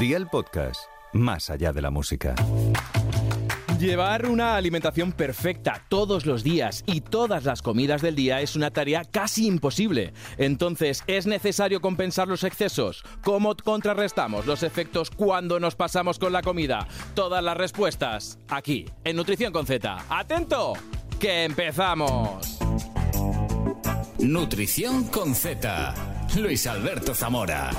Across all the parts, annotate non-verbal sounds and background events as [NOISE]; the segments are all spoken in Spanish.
Día el podcast, más allá de la música. Llevar una alimentación perfecta todos los días y todas las comidas del día es una tarea casi imposible. Entonces, ¿es necesario compensar los excesos? ¿Cómo contrarrestamos los efectos cuando nos pasamos con la comida? Todas las respuestas aquí, en Nutrición con Z. ¡Atento! ¡Que empezamos! Nutrición con Z. Luis Alberto Zamora.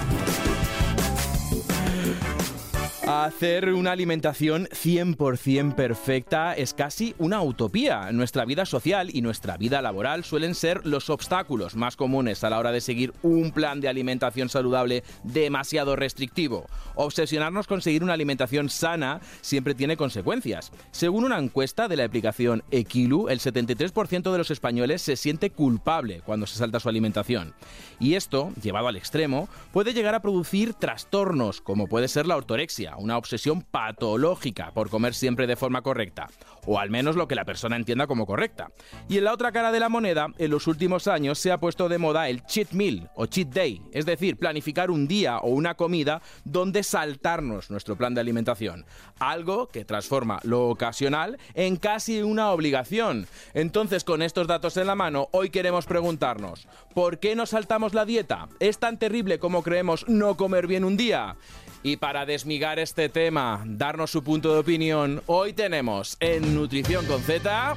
Hacer una alimentación 100% perfecta es casi una utopía. Nuestra vida social y nuestra vida laboral suelen ser los obstáculos más comunes a la hora de seguir un plan de alimentación saludable demasiado restrictivo. Obsesionarnos con seguir una alimentación sana siempre tiene consecuencias. Según una encuesta de la aplicación Equilu, el 73% de los españoles se siente culpable cuando se salta su alimentación. Y esto, llevado al extremo, puede llegar a producir trastornos como puede ser la ortorexia, una obsesión patológica por comer siempre de forma correcta, o al menos lo que la persona entienda como correcta. Y en la otra cara de la moneda, en los últimos años se ha puesto de moda el cheat meal o cheat day, es decir, planificar un día o una comida donde saltarnos nuestro plan de alimentación, algo que transforma lo ocasional en casi una obligación. Entonces, con estos datos en la mano, hoy queremos preguntarnos, ¿por qué nos saltamos la dieta? ¿Es tan terrible como creemos no comer bien un día? Y para desmigar este tema, darnos su punto de opinión, hoy tenemos en Nutrición con Z,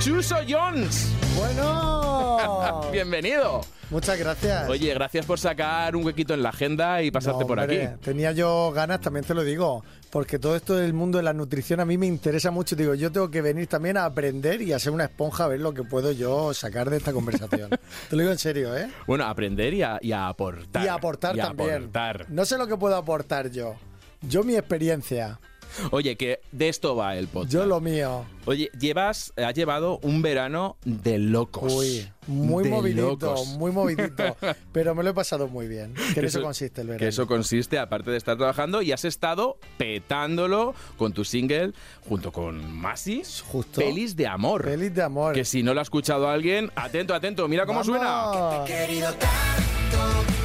Chuso Jones. Bueno. [LAUGHS] Bienvenido. Muchas gracias. Oye, gracias por sacar un huequito en la agenda y pasarte No, por hombre, aquí. Tenía yo ganas, también te lo digo, porque todo esto del mundo de la nutrición a mí me interesa mucho. Digo, yo tengo que venir también a aprender y a ser una esponja a ver lo que puedo yo sacar de esta conversación. [LAUGHS] te lo digo en serio, ¿eh? Bueno, aprender y a, y a aportar. Y aportar Y también. aportar. No sé lo que puedo aportar yo. Yo mi experiencia, Oye, que de esto va el podcast. yo lo mío. Oye, llevas, has llevado un verano de locos. Uy, muy De movidito, locos. muy movidito. [LAUGHS] pero me lo he pasado muy bien. Que en eso, consiste el verano. Que eso consiste, aparte de estar trabajando, y has estado petándolo con tu single junto con Masi. Justo. Pelis de amor. Feliz de amor. Que si no lo ha escuchado alguien, atento, atento, mira cómo suena. Querido tanto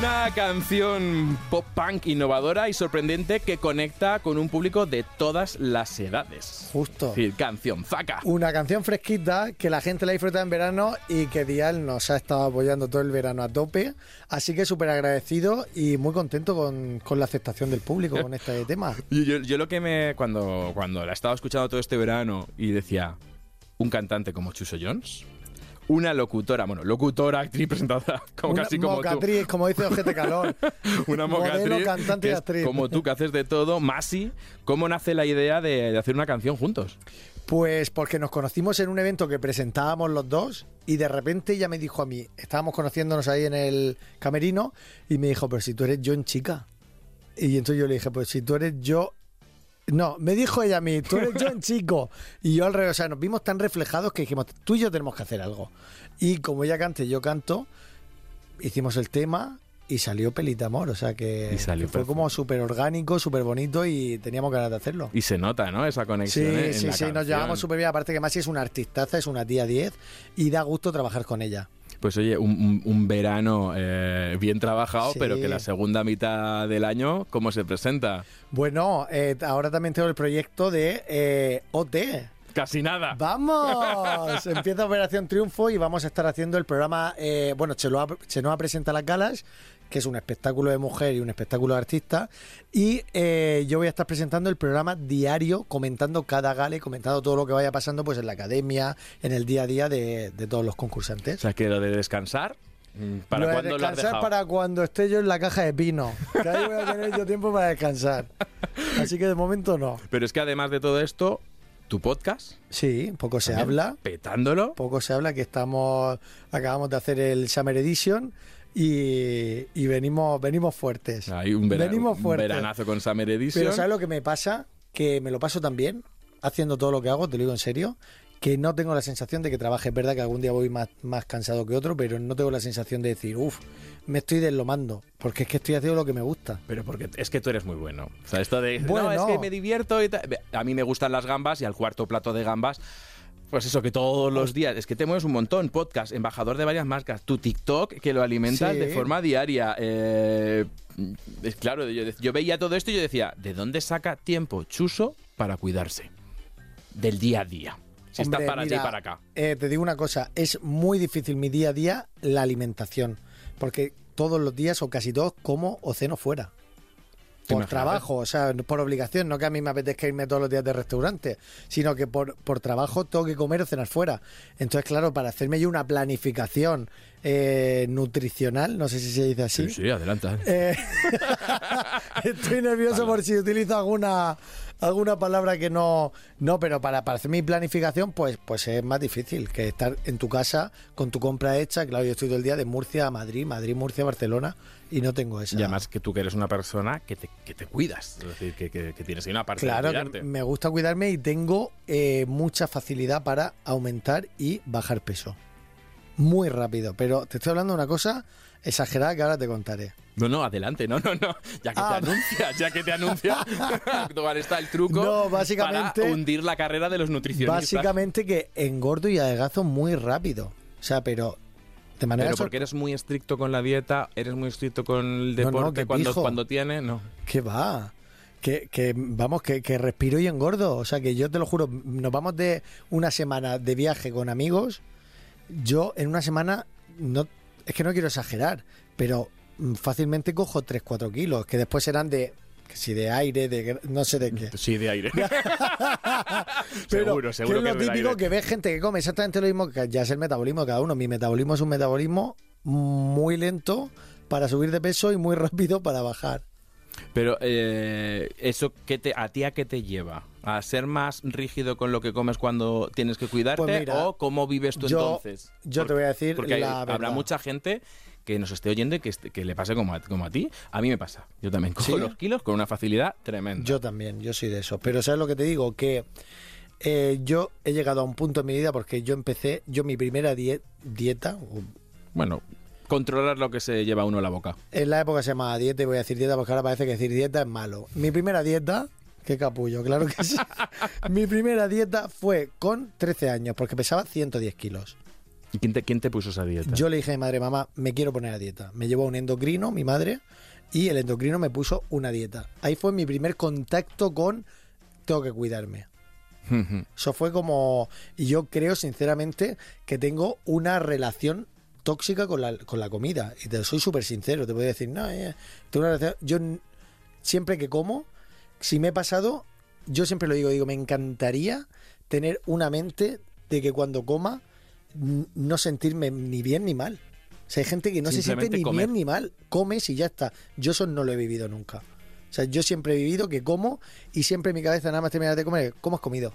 Una canción pop punk innovadora y sorprendente que conecta con un público de todas las edades. Justo. Canción zaca. Una canción fresquita que la gente la disfruta en verano y que Dial nos ha estado apoyando todo el verano a tope. Así que súper agradecido y muy contento con, con la aceptación del público con este [LAUGHS] tema. Yo, yo- yo lo que me. Cuando, cuando la estaba escuchando todo este verano y decía. Un cantante como Chuso Jones. Una locutora, bueno, locutora, actriz, [LAUGHS] presentadora, como Una casi como mocatriz, como dice Ojete [LAUGHS] Calor. tú. Una mocatriz. Modelo, cantante y actriz. Como tú, que haces de todo. Masi, ¿cómo nace la idea de, de hacer una canción juntos? Pues porque nos conocimos en un evento que presentábamos los dos y de repente ella me dijo a mí, estábamos conociéndonos ahí en el camerino y me dijo, pero si tú eres John chica. Y entonces yo le dije, pues si tú eres yo... No, me dijo ella a mí, tú eres John [LAUGHS] chico. Y yo al revés, o sea, nos vimos tan reflejados que dijimos, tú y yo tenemos que hacer algo. Y como ella canta y yo canto, hicimos el tema y salió Pelita Amor. O sea que, Y salió que fue como súper orgánico, súper bonito y teníamos ganas de hacerlo. Y se nota, ¿no? Esa Sí, conexión. ¿eh? en sí, sí, nos llevamos súper bien. Aparte que Masi es una artistaza, es una tía 10 y da gusto trabajar con ella. Pues oye, un, un- un verano eh, bien trabajado, Sí. pero que la segunda mitad del año, ¿cómo se presenta? Bueno, eh, ahora también tengo el proyecto de eh, OT. Casi nada. ¡Vamos! [LAUGHS] Empieza Operación Triunfo y vamos a estar haciendo el programa, eh, bueno, Chenoa, Chenoa presenta las galas, que es un espectáculo de mujer y un espectáculo de artista, y eh, yo voy a estar presentando el programa diario, comentando cada gala y comentando todo lo que vaya pasando pues en la academia, en el día a día de, de todos los O concursantes. sea, que lo de descansar, mm, ¿para lo lo has descansar para cuando esté yo en la caja de pino. Que ahí voy a tener yo tiempo para descansar. [LAUGHS] Así que de momento no. Pero es que además de todo esto, tu podcast, Sí, poco se también, habla. petándolo, Poco se habla que estamos acabamos de hacer el Summer Edition y, y venimos venimos fuertes. hay un, vera- venimos un fuertes. veranazo con Summer Edition. Pero ¿sabes lo que me pasa? Que me lo paso tan bien haciendo todo lo que hago, te lo digo en serio, que no tengo la sensación de que trabaje. Es verdad que algún día voy más, más cansado que otro, pero no tengo la sensación de decir, uff, me estoy deslomando, porque es que estoy haciendo lo que me gusta. Pero porque es que tú eres muy bueno. O sea, esto de. Bueno. No, es que me divierto y tal. A mí me gustan las gambas y al cuarto plato de gambas Pues eso, que todos los días, es que te mueves un montón, podcast, embajador de varias marcas, tu TikTok que lo alimentas Sí. de forma diaria. eh, es claro, yo, yo veía todo esto y yo decía, ¿de dónde saca tiempo Chuso para cuidarse? Del día a día. Si Hombre, está para allá y para acá. eh, te digo una cosa, es muy difícil mi día a día la alimentación, porque todos los días o casi todos como o ceno fuera. Por trabajo, o sea, por obligación, no que a mí me apetezca irme todos los días de restaurante, sino que por, por trabajo tengo que comer o cenar fuera. Entonces, claro, para hacerme yo una planificación eh, nutricional, no sé si se dice así, Sí, sí, adelanta. eh, [LAUGHS] estoy nervioso por si utilizo alguna alguna palabra que no no pero para, para hacer mi planificación pues pues es más difícil que estar en tu casa con tu compra hecha. Claro yo estoy todo el día de Murcia a Madrid Madrid Murcia Barcelona y no tengo esa Y además que tú que eres una persona que te, que te cuidas, es decir, que, que- que tienes ahí una parte claro de que me gusta cuidarme y tengo eh, mucha facilidad para aumentar y bajar peso. Muy rápido pero te estoy hablando de una cosa exagerada que ahora te contaré No, no, adelante, no, no, no. Ya que Ah. te anuncia, ya que te anuncia, [LAUGHS] ¿cuál está el truco No, básicamente- para hundir la carrera de los nutricionistas? Básicamente que engordo y adelgazo muy rápido. O sea, pero de manera... Pero porque eres muy estricto con la dieta, eres muy estricto con el No, no, deporte cuando, pijo. cuando tiene, no. ¿Qué va? Que, que, vamos, que, que respiro y engordo. O sea, que yo te lo juro, nos vamos de una semana de viaje con amigos. Yo en una semana, no es que no quiero exagerar, pero mm, fácilmente cojo 3-4 kilos, que después serán de... Si de aire, de no sé de qué. [LAUGHS] Sí, de aire. [LAUGHS] Pero seguro, que seguro es que lo es del típico aire. que ves gente que come exactamente lo mismo, que ya es el metabolismo de cada uno. Mi metabolismo es un metabolismo muy lento para subir de peso y muy [LAUGHS] rápido para bajar. Pero eh, eso que te, a ti a qué te lleva? ¿A ser más rígido con lo que comes cuando tienes que cuidarte? Pues mira, ¿O cómo vives tú yo- entonces? yo te voy a decir porque hay- la habrá verdad. mucha gente que nos esté oyendo y que, le pase como a, como a ti. A mí me pasa. Yo también cojo ¿Sí? los kilos con una facilidad tremenda. Yo también, yo soy de eso. Pero ¿sabes lo que te digo? Que eh, yo he llegado a un punto en mi vida porque yo empecé, yo mi primera die- dieta, Bueno, controlar lo que se lleva uno a la boca. en la época se llamaba dieta y voy a decir dieta porque ahora parece que decir dieta es malo. Mi primera dieta, qué capullo, claro que sí. [LAUGHS] mi primera dieta fue con 13 años porque pesaba 110 kilos. ¿Y quién te, quién te puso esa dieta? Yo le dije a mi madre, mamá, me quiero poner a dieta. Me llevó a un endocrino, mi madre, y el endocrino me puso una dieta. Ahí fue mi primer contacto con tengo que cuidarme. [LAUGHS] Eso fue como... Y yo creo sinceramente que tengo una relación tóxica con la, con la comida. Y te soy súper sincero, te voy a decir, no, eh, tengo una relación... Yo siempre que como, si me he pasado, yo siempre lo digo, digo, me encantaría tener una mente de que cuando coma no sentirme ni bien ni mal. O sea, hay gente que no se siente ni comer. bien ni mal. Comes y ya está. Yo eso no lo he vivido nunca. O sea, yo siempre he vivido que como y siempre en mi cabeza nada más terminar de comer, ¿cómo has comido?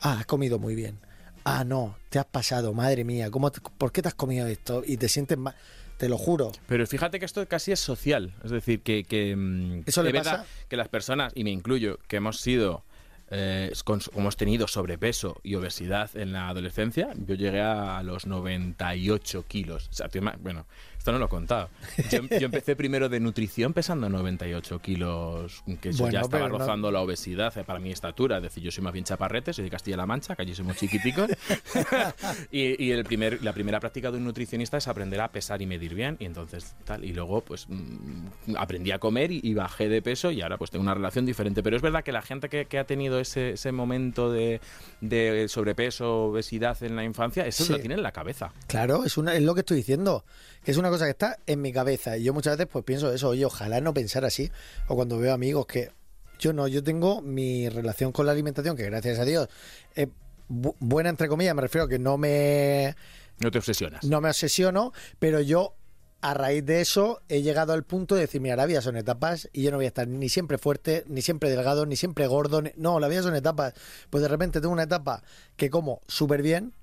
Ah, has comido muy bien. Ah, no, te has pasado, madre mía, ¿cómo te- ¿por qué te has comido esto? Y te sientes mal, te lo juro. Pero fíjate que esto casi es social. Es decir, que, que, mm, ¿Eso le pasa? que las personas, y me incluyo, que hemos sido, eh, con- hemos tenido sobrepeso y obesidad en la adolescencia, yo llegué a los 98 kilos. O sea, bueno, esto no lo he contado. Yo, yo empecé primero de nutrición pesando 98 kilos, que Bueno, ya estaba no- rozando la obesidad eh, para mi estatura. Es decir, yo soy más bien chaparrete, soy de Castilla-La Mancha, que allí somos chiquiticos. [LAUGHS] y y el primer, la primera práctica de un nutricionista es aprender a pesar y medir bien. Y entonces, tal. Y luego, pues, mm, aprendí a comer y, y bajé de peso y ahora, pues, tengo una relación diferente. Pero es verdad que la gente que, que ha tenido ese, ese momento de, de sobrepeso, obesidad en la infancia, eso Sí. lo tiene en la cabeza. Claro, es, una, es lo que estoy diciendo, que es una cosa que está en mi cabeza. Y yo muchas veces pues pienso eso, oye, ojalá no pensar así. O cuando veo amigos que yo no, yo tengo mi relación con la alimentación, que gracias a Dios es bu- buena entre comillas, me refiero a que no me, No te obsesionas. no me obsesiono, pero yo a raíz de eso he llegado al punto de decir, mira, la vida son etapas y yo no voy a estar ni siempre fuerte, ni siempre delgado, ni siempre gordo. ni- No, la vida son etapas. Pues de repente tengo una etapa que como súper bien,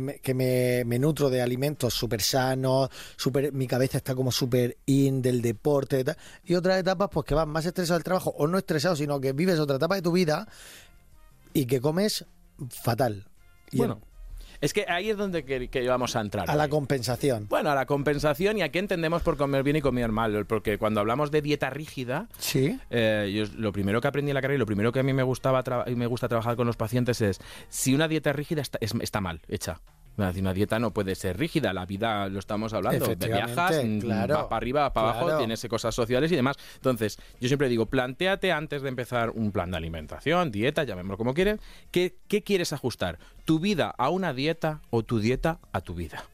que me, nutro de alimentos súper sanos, súper, mi cabeza está como súper in del deporte. Y otras etapas pues que vas más estresado del trabajo o no estresado, sino que vives otra etapa de tu vida y que comes fatal. Y Bueno, Es que ahí es donde que, que vamos a entrar. A la compensación. Bueno, a la compensación y a qué entendemos por comer bien y comer mal. Porque cuando hablamos de dieta rígida, Sí. eh, yo lo primero que aprendí en la carrera y lo primero que a mí me gustaba y me gusta trabajar con los pacientes es si una dieta rígida está, es- está mal hecha. Una dieta no puede ser rígida, la vida lo estamos hablando. Efectivamente, Viajas, mm, claro, va para arriba, va para abajo, tienes cosas sociales y demás. Entonces, yo siempre digo, planteate antes de empezar un plan de alimentación, dieta, llamémoslo como quieres, ¿qué, qué quieres ajustar? ¿Tu vida a una dieta o tu dieta a tu vida?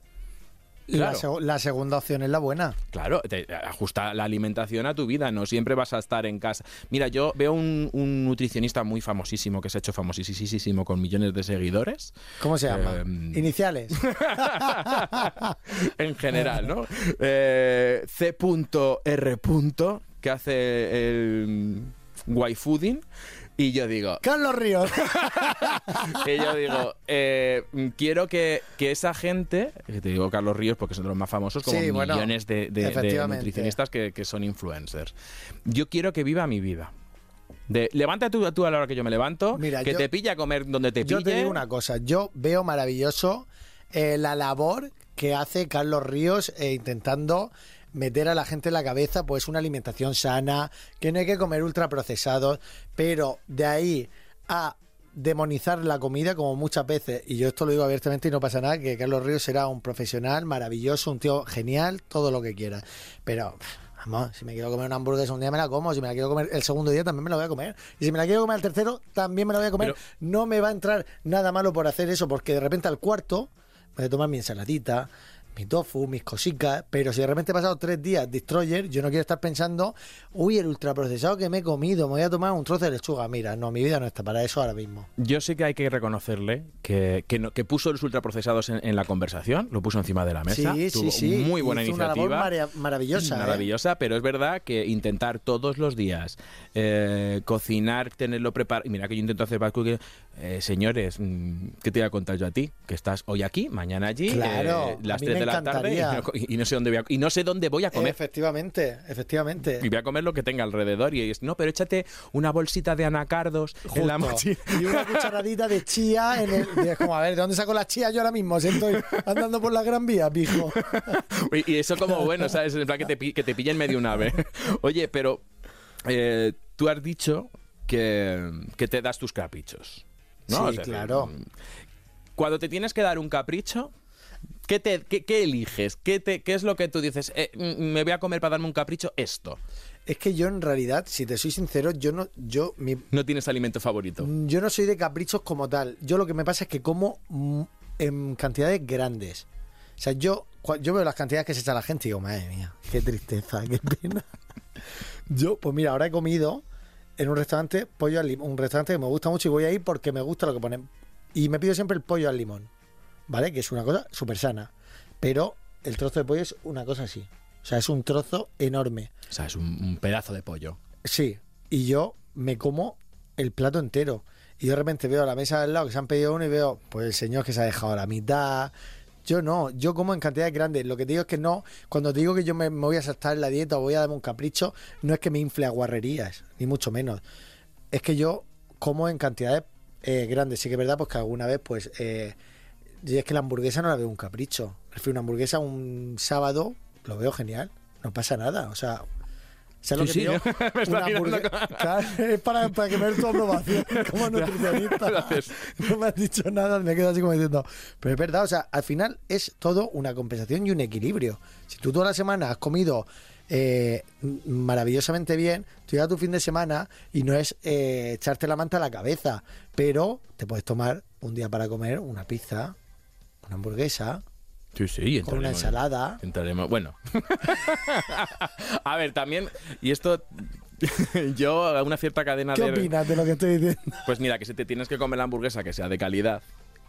La, Claro. seg- la segunda opción es la buena. Claro, te- ajusta la alimentación a tu vida, no siempre vas a estar en casa. Mira, yo veo un, un nutricionista muy famosísimo, que se ha hecho famosísimo con millones de seguidores, ¿Cómo se llama? Em, Iniciales. [LAUGHS] en general, ¿no? Eh, C.R. que hace el waifooding, y yo digo, Carlos Ríos. [LAUGHS] y yo digo, eh, quiero que, que esa gente, que te digo Carlos Ríos porque son de los más famosos, como Sí, bueno, millones de, de- de efectivamente. nutricionistas que, que son influencers. Yo quiero que viva mi vida. De, levanta tú, tú a la hora que yo me levanto, Mira, que yo- te pilla a comer donde te pille. Yo te digo una cosa, yo veo maravilloso eh, la labor que hace Carlos Ríos eh, intentando meter a la gente en la cabeza pues una alimentación sana, que no hay que comer ultraprocesados, pero de ahí a demonizar la comida como muchas veces, y yo esto lo digo abiertamente y no pasa nada, que Carlos Ríos será un profesional maravilloso, un tío genial, todo lo que quiera, pero... Vamos, si me quiero comer una hamburguesa un día me la como, si me la quiero comer el segundo día también me la voy a comer. Y si me la quiero comer el tercero, también me la voy a comer. Pero- no me va a entrar nada malo por hacer eso, porque de repente al cuarto voy a tomar mi ensaladita, mi tofu, mis cositas, pero si de repente he pasado tres días Destroyer, yo no quiero estar pensando, uy, el ultraprocesado que me he comido, me voy a tomar un trozo de lechuga. Mira, no, mi vida no está para eso ahora mismo. Yo sé que hay que reconocerle que, que, no- que puso los ultraprocesados en, en la conversación, lo puso encima de la mesa. Sí, tuvo sí, sí. Muy buena Hizo una iniciativa. labor maravillosa. ¿eh? Maravillosa, pero es verdad que intentar todos los días eh, cocinar, tenerlo preparado. Mira que yo intento hacer cooking. Eh, señores, mm, ¿qué te voy a contar yo a ti? Que estás hoy aquí, mañana allí, Claro, eh, las a mí 3 me de la tarde y no, y no sé dónde voy a, y no sé dónde voy a comer. Efectivamente, efectivamente. Y voy a comer lo que tenga alrededor. Y es, no, pero échate una bolsita de anacardos en la Justo. mochila. Y una [LAUGHS] cucharadita de chía en el. y es como, a ver, ¿de dónde saco la chía yo ahora mismo? Si estoy andando por la gran vía, pijo. [LAUGHS] Y, y eso como bueno, ¿sabes? En plan que te, que te pilla en medio un ave. [LAUGHS] Oye, pero eh, tú has dicho que, que te das tus caprichos. ¿no? Sí, claro. Cuando te tienes que dar un capricho, ¿qué, te, qué, qué eliges? ¿Qué, te, ¿Qué es lo que tú dices? Eh, mm, me voy a comer para darme un capricho esto. Es que yo en realidad, si te soy sincero, yo no, yo, mi, No tienes alimento favorito. yo no soy de caprichos como tal. Yo lo que me pasa es que como mm, en cantidades grandes. O sea, yo, yo veo las cantidades que se echa la gente y digo, madre mía, qué tristeza, qué pena. [LAUGHS] Yo, pues mira, ahora he comido en un restaurante pollo al limón, un restaurante que me gusta mucho y voy ahí porque me gusta lo que ponen. Y me pido siempre el pollo al limón, ¿vale? Que es una cosa súper sana. Pero el trozo de pollo es una cosa así. O sea, es un trozo enorme. O sea, es un, un pedazo de pollo. Sí, y yo me como el plato entero. Y yo de repente veo a la mesa del lado que se han pedido uno y veo, pues el señor que se ha dejado la mitad. Yo no, yo como en cantidades grandes. Lo que te digo es que no, cuando te digo que yo me, me voy a saltar en la dieta o voy a darme un capricho, no es que me infle a guarrerías, ni mucho menos. Es que yo como en cantidades eh, grandes. Sí que es verdad, pues que alguna vez, pues, eh, yo es que la hamburguesa no la veo un capricho. Prefiero una hamburguesa un sábado, lo veo genial, no pasa nada. O sea, ¿sabes lo que Sí, sí, [LAUGHS] me está mirando [LAUGHS] Claro, es para, para que me des tu aprobación [LAUGHS] como nutricionista. Gracias. No me has dicho nada, me quedo así como diciendo. Pero es verdad, o sea, al final es todo una compensación y un equilibrio. Si tú toda la semana has comido eh, maravillosamente bien, tú llegas tu fin de semana y no es eh, echarte la manta a la cabeza, pero te puedes tomar un día para comer una pizza, una hamburguesa, Sí, sí, con una ensalada. Entraremos. Bueno. [LAUGHS] a ver, también. Y esto. [LAUGHS] yo, a una cierta cadena ¿Qué de. opinas de lo que estoy diciendo? Pues mira, que si te tienes que comer la hamburguesa que sea de calidad.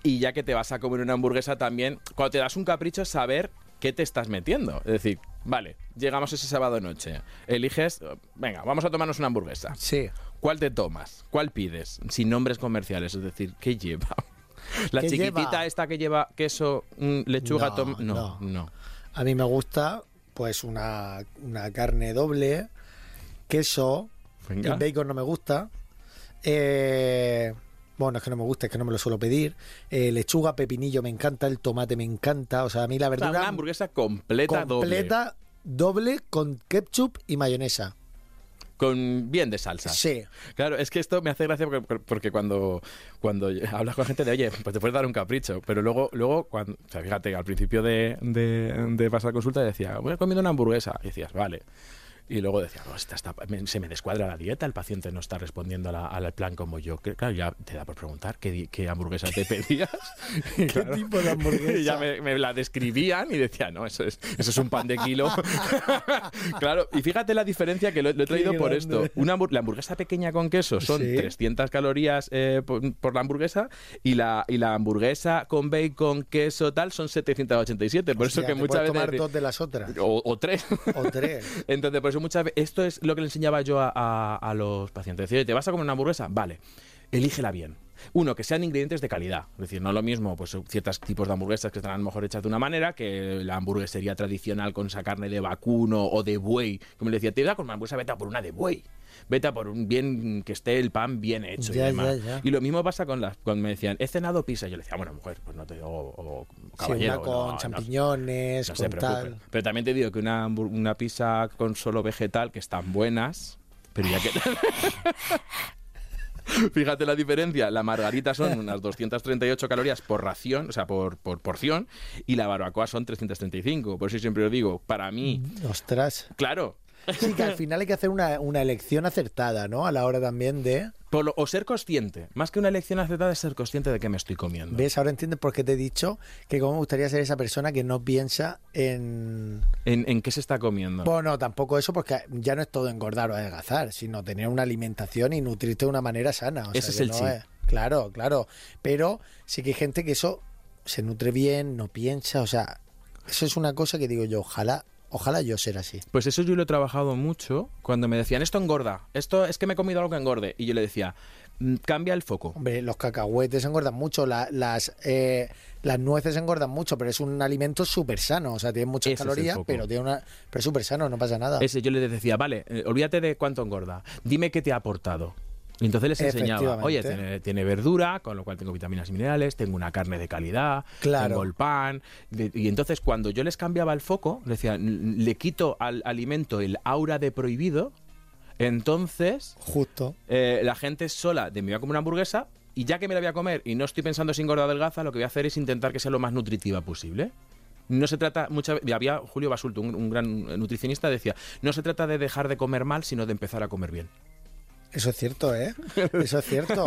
Y ya que te vas a comer una hamburguesa también, cuando te das un capricho es saber qué te estás metiendo. Es decir, vale, llegamos ese sábado noche. Eliges, venga, vamos a tomarnos una hamburguesa. Sí. ¿Cuál te tomas? ¿Cuál pides? Sin nombres comerciales, es decir, ¿qué lleva? [LAUGHS] La ¿Qué chiquitita lleva? esta que lleva queso, mm, lechuga, No, tom... No, no. no. A mí me gusta, pues, una, una carne doble, queso, Venga. el bacon no me gusta. Eh, Bueno, es que no me gusta, es que no me lo suelo pedir. Eh, lechuga, pepinillo me encanta, el tomate me encanta. O sea, a mí la O sea, verdura una hamburguesa completa, doble. completa, doble. con ketchup y mayonesa. Con bien de salsa. Sí. Claro, es que esto me hace gracia porque, porque cuando, cuando hablas con gente de, oye, pues te puedes dar un capricho, pero luego, luego cuando, o sea, fíjate, al principio de, de, de pasar consulta decía, voy a comiendo una hamburguesa. Y decías, vale. Y luego decía, "No, esta se me descuadra la dieta, el paciente no está respondiendo al plan como yo. Que, Claro, ya te da por preguntar qué, qué hamburguesa te pedías. [LAUGHS] ¿Qué tipo de hamburguesa? Y [LAUGHS] ya me, me la describían y decía, no, eso es, eso es un pan de kilo. [LAUGHS] claro, y fíjate la diferencia que lo, lo he traído por grande. esto. Una la hamburguesa pequeña con queso son Sí. 300 calorías eh, por, por la hamburguesa y la, y la hamburguesa con bacon, queso, tal, son 787. Por eso Hostia, que te muchas veces... tomar dos de las otras. O, o tres. O tres. Entonces, por eso esto es lo que le enseñaba yo a, los pacientes. Decir, "Oye, ¿te vas a comer una hamburguesa? Vale, elígela bien. Uno, que sean ingredientes de calidad. Es decir, no lo mismo, pues ciertos tipos de hamburguesas que lo mejor hechas de una manera que la hamburguesería tradicional con esa carne de vacuno o de buey. Como le decía, te voy a comer una hamburguesa, vete a por una de buey. Vete a por un bien que esté el pan bien hecho Ya, y demás. ya, ya. Y lo mismo pasa con las cuando me decían, he cenado pizza. Yo le decía, bueno, mujer, pues no te. O, o Sí, caballero. una con no, no, champiñones, no se con tal. Pero también te digo que una, una pizza con solo vegetal, que están buenas, pero ya que... [LAUGHS] Fíjate la diferencia. La margarita son unas 238 calorías por ración, o sea, por, por porción, y la barbacoa son 335. Por eso siempre os digo, para mí, Ostras. claro, Sí, que al final hay que hacer una, una elección acertada, ¿no? A la hora también de... lo- o ser consciente, más que una elección acertada, es ser consciente de que me estoy comiendo. ¿Ves? Ahora entiendes por qué te he dicho que como me gustaría ser esa persona que no piensa en... ¿En, en qué se está comiendo? Bueno, tampoco eso porque ya no es todo engordar o adelgazar, sino tener una alimentación y nutrirte de una manera sana. O Ese sea, es que el no es- Claro, claro. Pero sí que hay gente que eso se nutre bien, no piensa, o sea, eso es una cosa que digo yo, ojalá, ojalá yo ser así. Pues eso yo lo he trabajado mucho cuando me decían, esto engorda, esto es que me he comido algo que engorde. Y yo le decía, "Mm, cambia el foco. Hombre, los cacahuetes engordan mucho, la- las, eh, las nueces engordan mucho, pero es un alimento súper sano. O sea, tiene muchas Ese calorías, pero tiene una, pero es súper sano, no pasa nada. Ese yo le decía, vale, eh, olvídate de cuánto engorda, dime qué te ha aportado. Y entonces les enseñaba, oye, tiene, tiene verdura, con lo cual tengo vitaminas y minerales, tengo una carne de calidad, Claro. tengo el pan. de- y entonces cuando yo les cambiaba el foco, le decía, "N- le quito al alimento el aura de prohibido, entonces Justo. eh, la gente sola de me voy a comer una hamburguesa y ya que me la voy a comer y no estoy pensando si engorda o adelgaza, lo que voy a hacer es intentar que sea lo más nutritiva posible. No se trata, muchas veces, había Julio Basulto, un, un gran nutricionista, decía, no se trata de dejar de comer mal, sino de empezar a comer bien. Eso es cierto, ¿eh? [LAUGHS] Eso es cierto.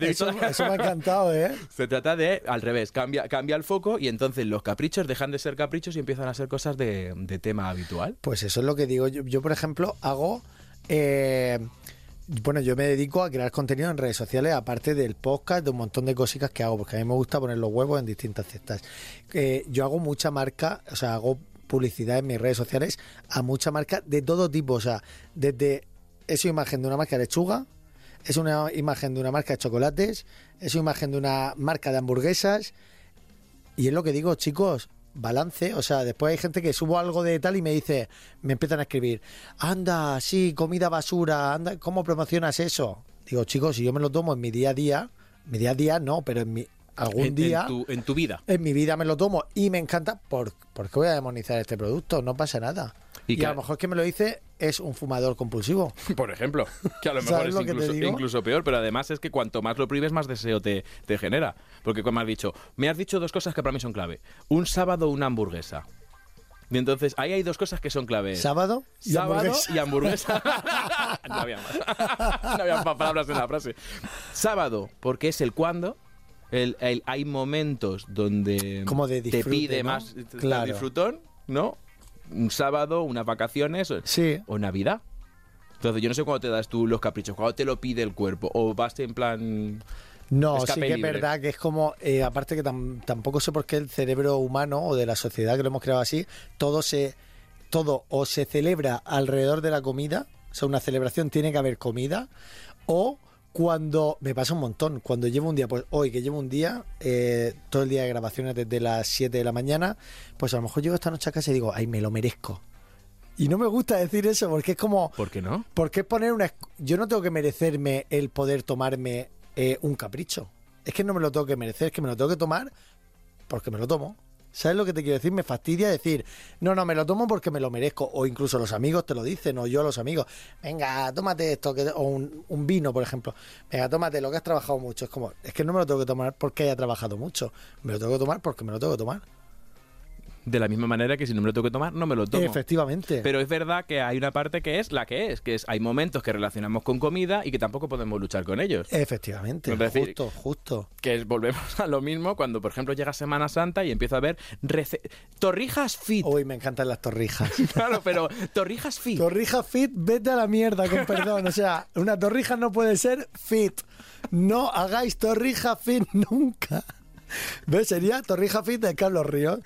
Eso me ha encantado, ¿eh? Se trata de, al revés, cambia, cambia el foco y entonces los caprichos dejan de ser caprichos y empiezan a ser cosas de, de tema habitual. Pues eso es lo que digo. Yo, yo, por ejemplo, hago. eh, bueno, yo me dedico a crear contenido en redes sociales, aparte del podcast, de un montón de cositas que hago, porque a mí me gusta poner los huevos en distintas cestas. Eh, yo hago mucha marca, o sea, hago publicidad en mis redes sociales a mucha marca de todo tipo, o sea, desde es una imagen de una marca de lechuga, es una imagen de una marca de chocolates, es una imagen de una marca de hamburguesas, y es lo que digo, chicos, balance. O sea, después hay gente que subo algo de tal y me dice, me empiezan a escribir, anda, sí, comida basura, anda, ¿cómo promocionas eso? Digo, chicos, si yo me lo tomo en mi día a día, mi día a día no, pero en mi algún En, día en tu, en tu vida. en mi vida me lo tomo y me encanta, ¿por, ¿por qué voy a demonizar este producto? No pasa nada. Y Y, que- a lo mejor que me lo dice es un fumador compulsivo. [LAUGHS] Por ejemplo, que a lo [LAUGHS] mejor ¿Sabes es lo te incluso, peor, pero además es que cuanto más lo prives, más deseo te, te genera. Porque como has dicho, me has dicho dos cosas que para mí son clave. Un sábado, una hamburguesa. Y entonces, ahí hay dos cosas que son clave. Sábado y Sábado hamburguesa. y hamburguesa. [LAUGHS] no había más. no había palabras en la frase. Sábado, porque es el cuándo. El, el- hay momentos donde Como de te disfrute, pide ¿no? más Claro. disfrutón, ¿no? Un sábado, unas vacaciones o- Sí. o Navidad. Entonces, yo no sé cuándo te das tú los caprichos, cuándo te lo pide el cuerpo, o vas en plan... No, sí que es verdad que es como, eh, aparte que tam- tampoco sé por qué el cerebro humano o de la sociedad que lo hemos creado así, todo se, todo o se celebra alrededor de la comida, o sea, una celebración tiene que haber comida, o cuando, me pasa un montón, cuando llevo un día, pues hoy que llevo un día, eh, todo el día de grabaciones desde las 7 de la mañana, pues a lo mejor llego esta noche a casa y digo, ay, me lo merezco. Y no me gusta decir eso porque es como, ¿Por qué no? porque es poner una... Yo no tengo que merecerme el poder tomarme eh, un capricho. Es que no me lo tengo que merecer, es que me lo tengo que tomar porque me lo tomo. ¿Sabes lo que te quiero decir? Me fastidia decir, no, no, me lo tomo porque me lo merezco. O incluso los amigos te lo dicen, o yo a los amigos, venga, tómate esto, que, o un, un vino, por ejemplo. Venga, tómate lo que has trabajado mucho. Es como, es que no me lo tengo que tomar porque haya trabajado mucho. Me lo tengo que tomar porque me lo tengo que tomar. De la misma manera que si no me lo tengo que tomar, no me lo tomo. Efectivamente. Pero es verdad que hay una parte que es la que es, que es hay momentos que relacionamos con comida y que tampoco podemos luchar con ellos. Efectivamente, Es decir, justo, justo. Que volvemos a lo mismo cuando, por ejemplo, llega Semana Santa y empiezo a ver torrijas fit. Hoy me encantan las torrijas. [LAUGHS] Claro, pero torrijas fit. Torrija fit, vete a la mierda, con perdón. O sea, una torrija no puede ser fit. No hagáis torrija fit nunca. [LAUGHS] ¿Ves? Sería torrija fit de Carlos Ríos.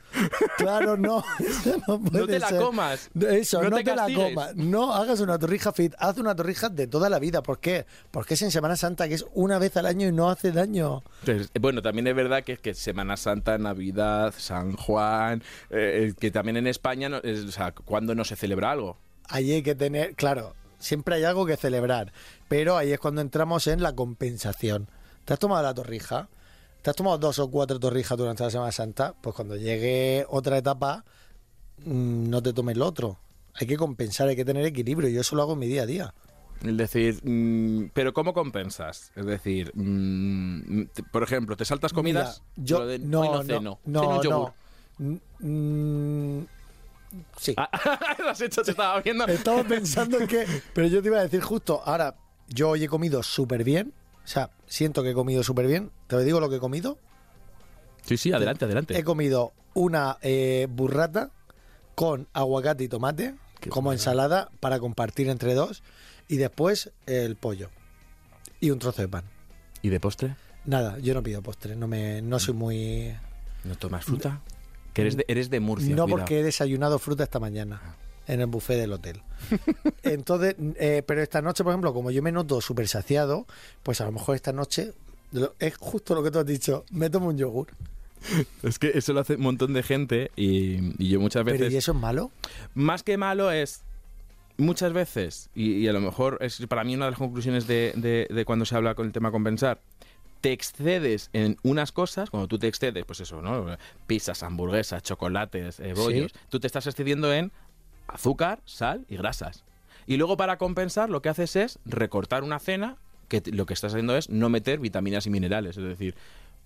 Claro, no. eso [LAUGHS] no, puede te la ser. comas. Eso, No no, te te, la comas. No hagas una torrija fit. Haz una torrija de toda la vida. ¿Por qué? Porque es en Semana Santa, que es una vez al año y no hace daño. Eh, bueno, también es verdad que es que Semana Santa, Navidad, San Juan, eh, que también en España, no- es- o sea, ¿cuándo no se celebra algo? Ahí hay que tener, claro, siempre hay algo que celebrar, pero ahí es cuando entramos en la compensación. ¿Te has tomado la torrija? ¿Te has tomado dos o cuatro torrijas durante la Semana Santa? Pues cuando llegue otra etapa, mm, no te tomes lo otro. Hay que compensar, hay que tener equilibrio. Yo eso lo hago en mi día a día. Es decir, mm, pero ¿cómo compensas? Es decir, mm, por ejemplo, ¿te saltas comidas? Mira, yo de, no, no no, ceno, no, ceno un no. yogur. Mm, sí. Ah, [LAUGHS] lo has hecho, te estaba viendo. Estaba pensando en que. Pero yo te iba a decir justo, ahora, yo hoy he comido súper bien. O sea, siento que he comido súper bien. Te digo lo que he comido. Sí, sí, adelante, adelante. He comido una eh, burrata con aguacate y tomate Qué como ensalada para compartir entre dos. Y después el pollo. Y un trozo de pan. ¿Y de postre? Nada, yo no pido postre. No, me, no soy muy. ¿No tomas fruta? Que eres de, eres de Murcia. no cuidado. porque he desayunado fruta esta mañana. En el buffet del hotel. [LAUGHS] Entonces, eh, pero esta noche, por ejemplo, como yo me noto súper saciado, pues a lo mejor esta noche es justo lo que tú has dicho. Me tomo un yogur. Es que eso lo hace un montón de gente y, y yo muchas veces... Pero ¿y eso es malo? Más que malo es muchas veces, y, y a lo mejor es para mí una de las conclusiones de, de- de cuando se habla con el tema compensar, te excedes en unas cosas, cuando tú te excedes, pues eso, ¿no? Pizzas, hamburguesas, chocolates, eh, bollos, Sí. tú te estás excediendo en azúcar, sal y grasas. Y luego para compensar lo que haces es recortar una cena, que lo que estás haciendo es no meter vitaminas y minerales, es decir,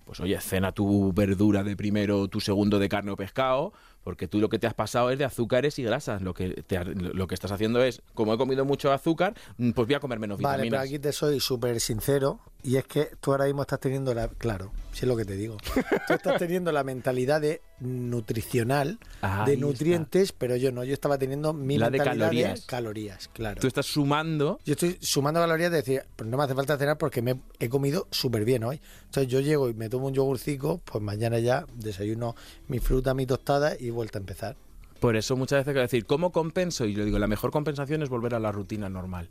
pues oye, cena tu verdura de primero, tu segundo de carne o pescado, porque tú lo que te has pasado es de azúcares y grasas. Lo que, te lo que estás haciendo es, como he comido mucho azúcar, mm, pues voy a comer menos Vale, vitaminas. pero aquí te soy súper sincero y es que tú ahora mismo estás teniendo la... Claro, si es lo que te digo. [LAUGHS] Tú estás teniendo la mentalidad de nutricional, Ahí de nutrientes, pero yo no. Yo estaba teniendo mi La de calorías. calorías, claro. Tú estás sumando Yo estoy sumando calorías de decir, pues no me hace falta cenar porque me he comido súper bien hoy. Entonces yo llego y me tomo un yogurcico, pues mañana ya desayuno mi fruta, mi tostada y vuelta a empezar. Por eso muchas veces quiero decir, ¿cómo compenso? Y yo digo, la mejor compensación es volver a la rutina normal.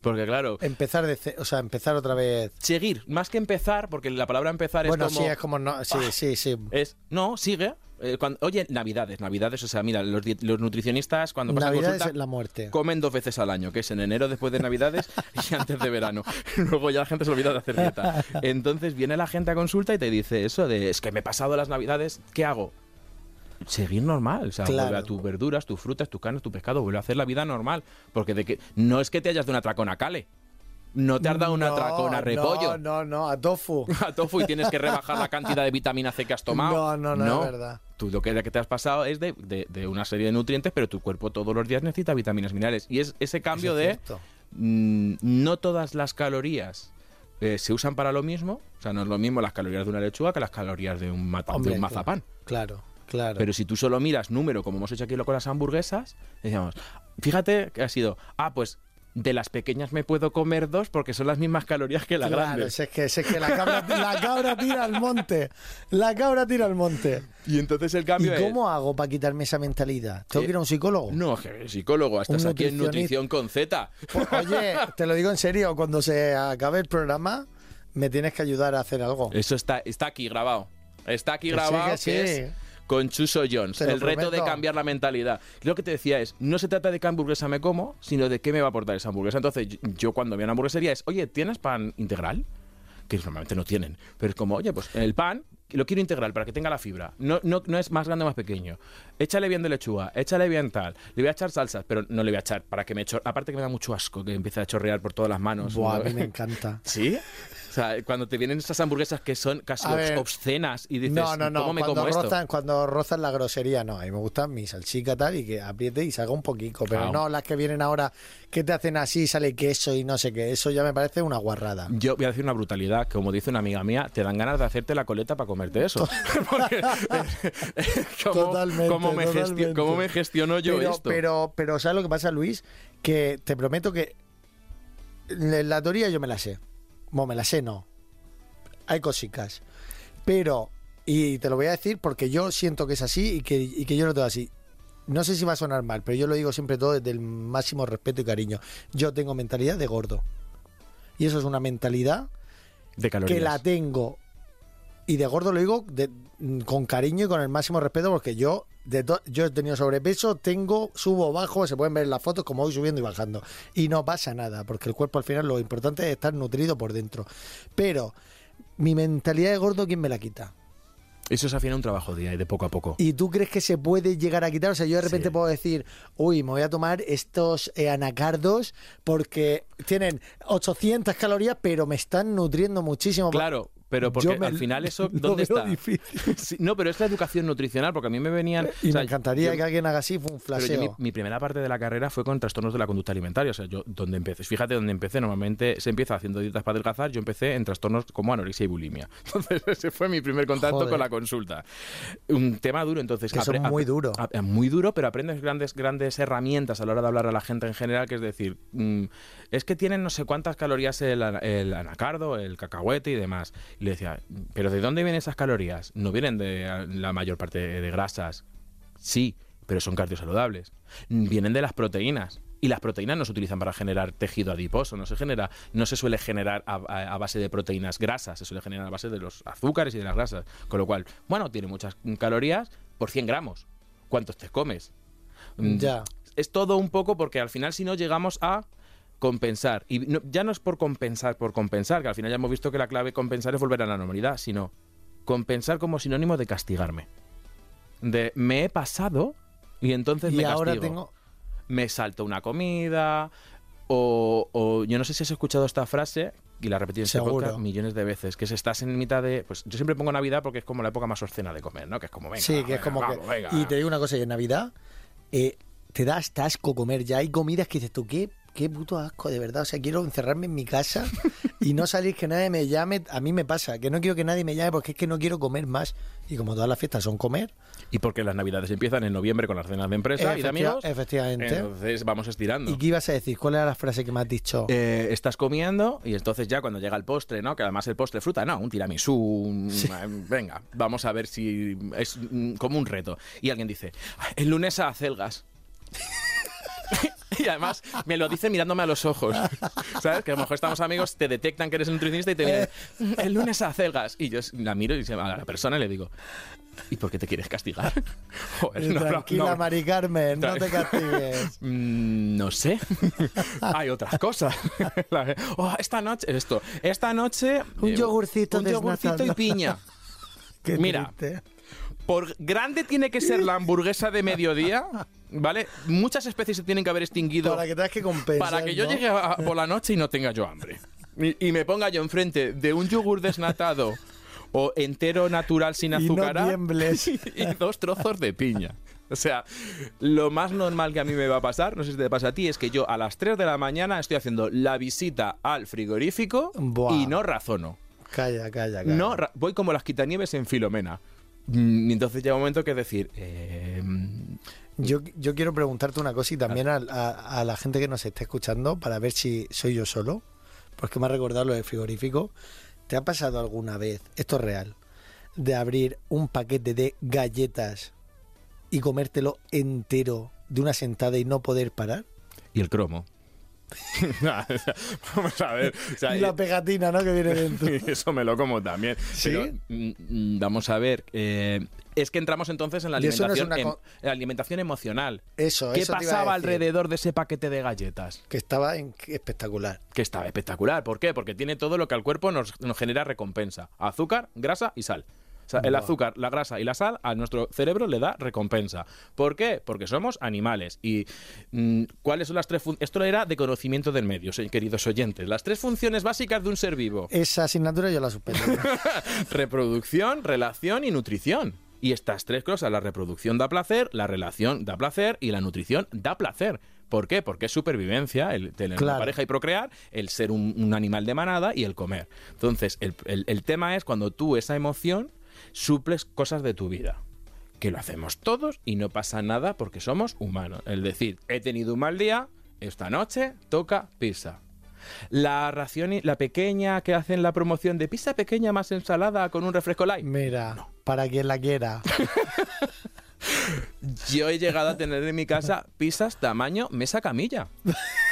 Porque claro, Empezar de, o sea, empezar otra vez. seguir, más que empezar, porque la palabra empezar Bueno, es como... sí, es como no, sí, Ah. sí, sí. Es, no, sigue. Eh, cuando- oye, navidades, navidades, o sea, mira, los, los nutricionistas cuando pasan Navidad consulta es la muerte. comen dos veces al año, que es en enero después de navidades [LAUGHS] y antes de verano. [LAUGHS] Luego ya la gente se olvida de hacer dieta. [LAUGHS] Entonces viene la gente a consulta y te dice eso de, es que me he pasado las navidades, ¿qué hago? Seguir normal, o sea, Claro. vuelve a tus verduras, tus frutas, tus carnes, tu pescado, vuelve a hacer la vida normal. Porque de que no es que te hayas de una atracón a cale, no te has dado una No, atracón a repollo. No, no, no, a tofu. [LAUGHS] a tofu y tienes que rebajar la cantidad de vitamina C que has tomado. No, no, no, es verdad. Tú lo que, que te has pasado es de, de- de una serie de nutrientes, pero tu cuerpo todos los días necesita vitaminas minerales. Y es ese cambio Eso de mm, no todas las calorías eh, se usan para lo mismo. O sea, no es lo mismo las calorías de una lechuga que las calorías de un, mata- de un mazapán. Claro, claro. Pero si tú solo miras número, como hemos hecho aquí con las hamburguesas, decíamos, fíjate que ha sido, ah, pues de las pequeñas me puedo comer dos porque son las mismas calorías que la Claro, grande. es que, es que la, cabra, la cabra tira al monte. La cabra tira al monte. Y entonces el ¿Y cambio es... cómo hago para quitarme esa mentalidad? ¿Tengo Eh, que ir a un psicólogo? No, que psicólogo, estás aquí en nutrición con Z. Pues, oye, te lo digo en serio, cuando se acabe el programa, me tienes que ayudar a hacer algo. Eso está, está aquí grabado. Está aquí sí, grabado que sí. que es con Chuso Jones. El reto de cambiar la mentalidad. Lo que te decía es, no se trata de qué hamburguesa me como, sino de qué me va a aportar esa hamburguesa. Entonces, yo- cuando voy a una hamburguesería es, oye, ¿tienes pan integral? que normalmente no tienen. Pero es como, oye, pues el pan lo quiero integral para que tenga la fibra. No, no, no es más grande o más pequeño. Échale bien de lechuga, échale bien tal. Le voy a echar salsas, pero no le voy a echar para que me chor- Aparte que me da mucho asco que empiece a chorrear por todas las manos. Buah, a ¿no? mí me encanta. [LAUGHS] ¿Sí? O sea, cuando te vienen esas hamburguesas que son casi ver. obscenas y dices, no, no, no. ¿cómo me cuando, como esto? rozan, cuando rozan la grosería, no. A mí me gusta mi salchica tal y que apriete y salga un poquito. Pero Claro. no las que vienen ahora que te hacen así, sale queso y no sé qué. Eso ya me parece una guarrada. Yo voy a decir una brutalidad, que como dice una amiga mía, te dan ganas de hacerte la coleta para comerte eso. [LAUGHS] Porque, [LAUGHS] ¿cómo, Totalmente, cómo me gestio- totalmente. cómo me gestiono yo pero, esto? Pero, pero, ¿sabes lo que pasa, Luis? Que te prometo que la teoría yo me la sé. Bueno, me la sé, no. Hay cositas. Pero, y te lo voy a decir porque yo siento que es así y que, y que yo lo tengo así. No sé si va a sonar mal, pero yo lo digo siempre todo desde el máximo respeto y cariño. Yo tengo mentalidad de gordo. Y eso es una mentalidad de calorías. que la tengo y de gordo lo digo de- con cariño y con el máximo respeto porque yo de yo he tenido sobrepeso, tengo, subo, bajo, se pueden ver en las fotos como voy subiendo y bajando y no pasa nada porque el cuerpo al final lo importante es estar nutrido por dentro. Pero mi mentalidad de gordo quién me la quita? Eso es al final un trabajo día y de poco a poco. ¿Y tú crees que se puede llegar a quitar? O sea, yo de repente Sí. puedo decir, uy, me voy a tomar estos eh, anacardos porque tienen 800 calorías, pero me están nutriendo muchísimo. Claro, pero porque me- al final eso, [LAUGHS] ¿dónde está? difícil. Sí, no, pero es la educación nutricional, porque a mí me venían... Y o sea, me encantaría yo- que alguien haga así, fue un Pero yo, mi, mi primera parte de la carrera fue con trastornos de la conducta alimentaria. O sea, yo donde empecé, fíjate donde empecé, normalmente se empieza haciendo dietas para adelgazar, yo empecé en trastornos como anorexia y bulimia. [LAUGHS] Entonces, ese fue mi primer contacto Joder. con la consulta. Un tema duro, entonces. Que son muy duro. a- muy duro, pero aprendes grandes, grandes herramientas a la hora de hablar a la gente en general, que es decir, mm, es que tienen no sé cuántas calorías el, el anacardo, el cacahuete y demás. Y le decía, ¿pero de dónde vienen esas calorías? No vienen de eh, la mayor parte de grasas. Sí, pero son cardiosaludables. Vienen de las proteínas. Y las proteínas no se utilizan para generar tejido adiposo, no se genera, no se suele generar a, a- a base de proteínas grasas, se suele generar a base de los azúcares y de las grasas. Con lo cual, bueno, tiene muchas calorías por 100 gramos. ¿Cuántos te comes? Mm, Ya. Es todo un poco porque al final si no llegamos a compensar. Y no- ya no es por compensar, por compensar, que al final ya hemos visto que la clave compensar es volver a la normalidad, sino compensar como sinónimo de castigarme. De me he pasado y entonces y me ahora castigo. tengo. Me salto una comida o, o yo no sé si has escuchado esta frase y la he repetido en este podcast millones de veces, que es estás en mitad de... Pues yo siempre pongo Navidad porque es como la época más obscena de comer, ¿no? Que es como, venga, sí, que es como vamos, que. venga. Y te digo una cosa, y en Navidad eh, te da hasta asco comer. Ya hay comidas que dices tú, qué, qué puto asco, de verdad. O sea, quiero encerrarme en mi casa y no salir que nadie me llame. A mí me pasa, que no quiero que nadie me llame porque es que no quiero comer más. Y como todas las fiestas son comer, Y porque las navidades empiezan en noviembre con las cenas de empresa y de amigos. efectivamente. Entonces vamos estirando. ¿Y qué ibas a decir? ¿Cuál era la frase que me has dicho? Eh, estás comiendo y entonces ya cuando llega el postre, ¿no? Que además el postre fruta, no, un tiramisú, un- eh, venga, vamos a ver si es mm, como un reto. Y alguien dice, "Ay, el lunes a acelgas. [LAUGHS] y además me lo dice mirándome a los ojos. [LAUGHS] ¿Sabes? Que a lo mejor estamos amigos, te detectan que eres nutricionista y te vienen, el lunes a acelgas. Y yo la miro y se- a la persona le digo, ¿y por qué te quieres castigar? [LAUGHS] Joder, no, no, Tranquila, no. Mari Carmen, no te castigues. Mm, No sé. Hay otras cosas. Oh, esta noche, esto. Esta noche. Un eh, yogurcito Un yogurcito y piña. Qué Mira. triste. Por grande tiene que ser la hamburguesa de mediodía, ¿vale? Muchas especies se tienen que haber extinguido Para que tengas que compensar. para que yo ¿no? llegue a- por la noche y no tenga yo hambre. Y, y me ponga yo enfrente de un yogur desnatado o entero natural sin Y no azúcar tiembles. [LAUGHS] y, dos trozos de piña. O sea, lo más normal que a mí me va a pasar, no sé si te pasa a ti, es que yo a las 3 de la mañana estoy haciendo la visita al frigorífico Buah. y no razono. Calla, calla, calla. No, ra- voy como las quitanieves en Filomena. Mm, Y entonces llega un momento que es decir, eh, Yo, yo quiero preguntarte una cosa y también a, a- a la gente que nos esté escuchando para ver si soy yo solo, porque me ha recordado lo del frigorífico. ¿Te ha pasado alguna vez, esto es real, de abrir un paquete de galletas y comértelo entero de una sentada y no poder parar? y el cromo. [LAUGHS] Vamos a ver. o sea, la pegatina, ¿no? Que viene dentro. [LAUGHS] eso me lo como también. ¿Sí? Pero, mm, mm, vamos a ver. eh, es que entramos entonces en la no alimentación, em- en la alimentación emocional. Eso, ¿Qué eso pasaba alrededor de ese paquete de galletas? Que estaba en- espectacular. Que estaba espectacular. ¿Por qué? Porque tiene todo lo que al cuerpo nos, nos genera recompensa. Azúcar, grasa y sal. O sea, el azúcar, la grasa y la sal a nuestro cerebro le da recompensa. ¿Por qué? Porque somos animales. ¿Y mm, cuáles son las tres funciones? Esto era de conocimiento del medio, queridos oyentes. Las tres funciones básicas de un ser vivo. Esa asignatura yo la suspendo. [LAUGHS] Reproducción, relación y nutrición. Y estas tres cosas, la reproducción da placer, la relación da placer y la nutrición da placer. ¿Por qué? Porque es supervivencia, el tener una pareja y procrear, el ser un, un animal de manada y el comer. Entonces, el, el- el tema es cuando tú esa emoción suples cosas de tu vida. Que lo hacemos todos y no pasa nada porque somos humanos. Es decir, he tenido un mal día, esta noche toca pizza. La ración, la pequeña que hacen la promoción de pizza pequeña más ensalada con un refresco light. Mira, para quien la quiera. [LAUGHS] Yo he llegado a tener en mi casa pizzas tamaño mesa camilla. [LAUGHS]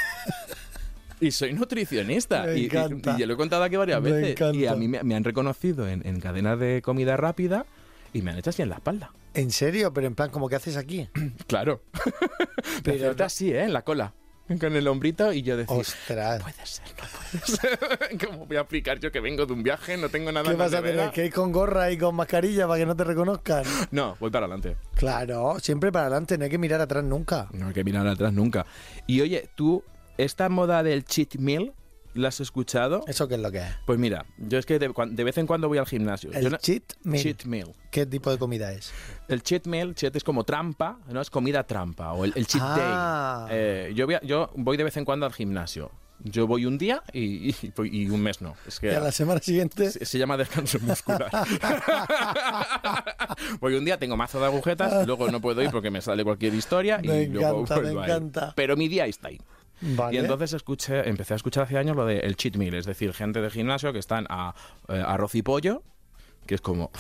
Y soy nutricionista. Me y, encanta. y ya lo he contado aquí varias Me veces. Y a mí me, me han reconocido en, en cadenas de comida rápida y me han hecho así en la espalda. ¿En serio? Pero en plan, ¿cómo que haces aquí? [CLEARS THROAT] Claro. [LAUGHS] Pero no- así, ¿eh? En la cola. Con el hombrito y yo decía, Ostras. puede ser, no puede ser. [LAUGHS] ¿Cómo voy a explicar yo que vengo de un viaje, no tengo nada ¿Qué vas a tener? ¿Que ir con gorra y con mascarilla para que no te reconozcan? [LAUGHS] No, voy para adelante. Claro, siempre para adelante, no hay que mirar atrás nunca. No hay que mirar atrás nunca. Y oye, tú, esta moda del cheat meal, ¿la has escuchado? ¿Eso qué es lo que es? Pues mira, yo es que de, de vez en cuando voy al gimnasio. El no- cheat meal. Cheat meal. ¿Qué tipo de comida es? El cheat meal, cheat es como trampa, ¿no? Es comida trampa o el, el cheat Ah. day. Eh, yo, voy a- yo voy de vez en cuando al gimnasio. Yo voy un día y, y- y un mes no. Es Y que a la semana siguiente... se, se llama descanso muscular. [LAUGHS] voy un día, tengo mazo de agujetas, luego no puedo ir porque me sale cualquier historia y Me luego encanta, me a ir. encanta. Pero mi día está ahí. Vale. Y entonces escuché, empecé a escuchar hace años lo del cheat meal, es decir, gente de gimnasio que están a eh, arroz y pollo, que es como...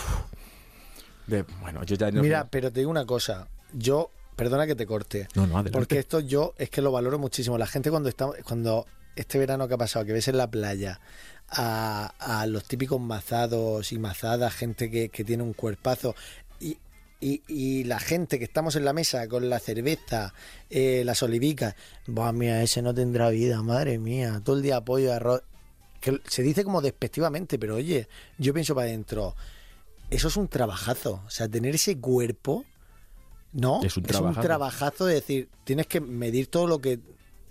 de, bueno, yo ya no... Mira, pero te digo una cosa. Yo, perdona que te corte. No, no, adelante. Porque esto yo es que lo valoro muchísimo. La gente cuando está, cuando este verano que ha pasado, que ves en la playa a, a los típicos mazados y mazadas, gente que, que tiene un cuerpazo, y, y, la gente que estamos en la mesa con la cerveza, eh, las olivicas, Buah, mira, ese no tendrá vida, madre mía, todo el día pollo, arroz. Que se dice como despectivamente, pero oye, yo pienso para adentro, eso es un trabajazo. O sea, tener ese cuerpo, ¿no? Es un trabajazo. trabajazo de decir, tienes que medir todo lo que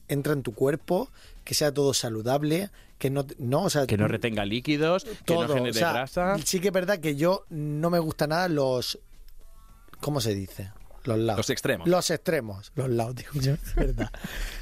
entra en tu cuerpo, que sea todo saludable, que no, no, o sea, Que no retenga líquidos, que todo. no genere o sea, grasa. Sí que es verdad que yo no me gusta nada los, ¿cómo se dice? Los lados. Los extremos. Los extremos. Los lados, digo yo, es [LAUGHS] verdad.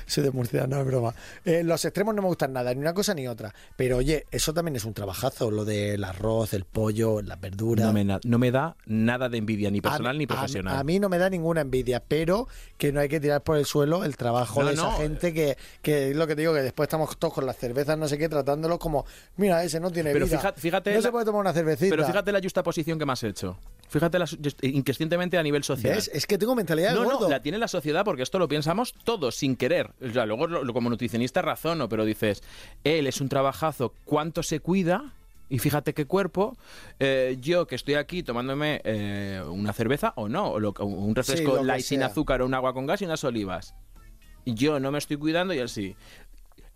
Soy de Murcia, no es broma. Eh, los extremos no me gustan nada, ni una cosa ni otra. Pero oye, eso también es un trabajazo, lo del arroz, el pollo, las verduras. No me, na- no me da nada de envidia, ni personal A- ni profesional. A, mí no me da ninguna envidia, pero que no hay que tirar por el suelo el trabajo No, de esa gente que, que es lo que te digo, que después estamos todos con las cervezas, no sé qué, tratándolos como, mira, ese no tiene Pero vida. fíjate- fíjate no la- se puede tomar una cervecita. Pero fíjate la justa posición que me has hecho. Fíjate la, su- inconscientemente a nivel social. ¿Ves? Es que tengo mentalidad de No, gordo. no, la tiene la sociedad porque esto lo pensamos todos sin querer. O sea, luego lo- como nutricionista razono, pero dices, él es un trabajazo, ¿cuánto se cuida? Y fíjate qué cuerpo. Eh, yo que estoy aquí tomándome eh, una cerveza o no, o lo- o un refresco que light sin azúcar o un agua con gas y unas olivas. Yo no me estoy cuidando y él sí.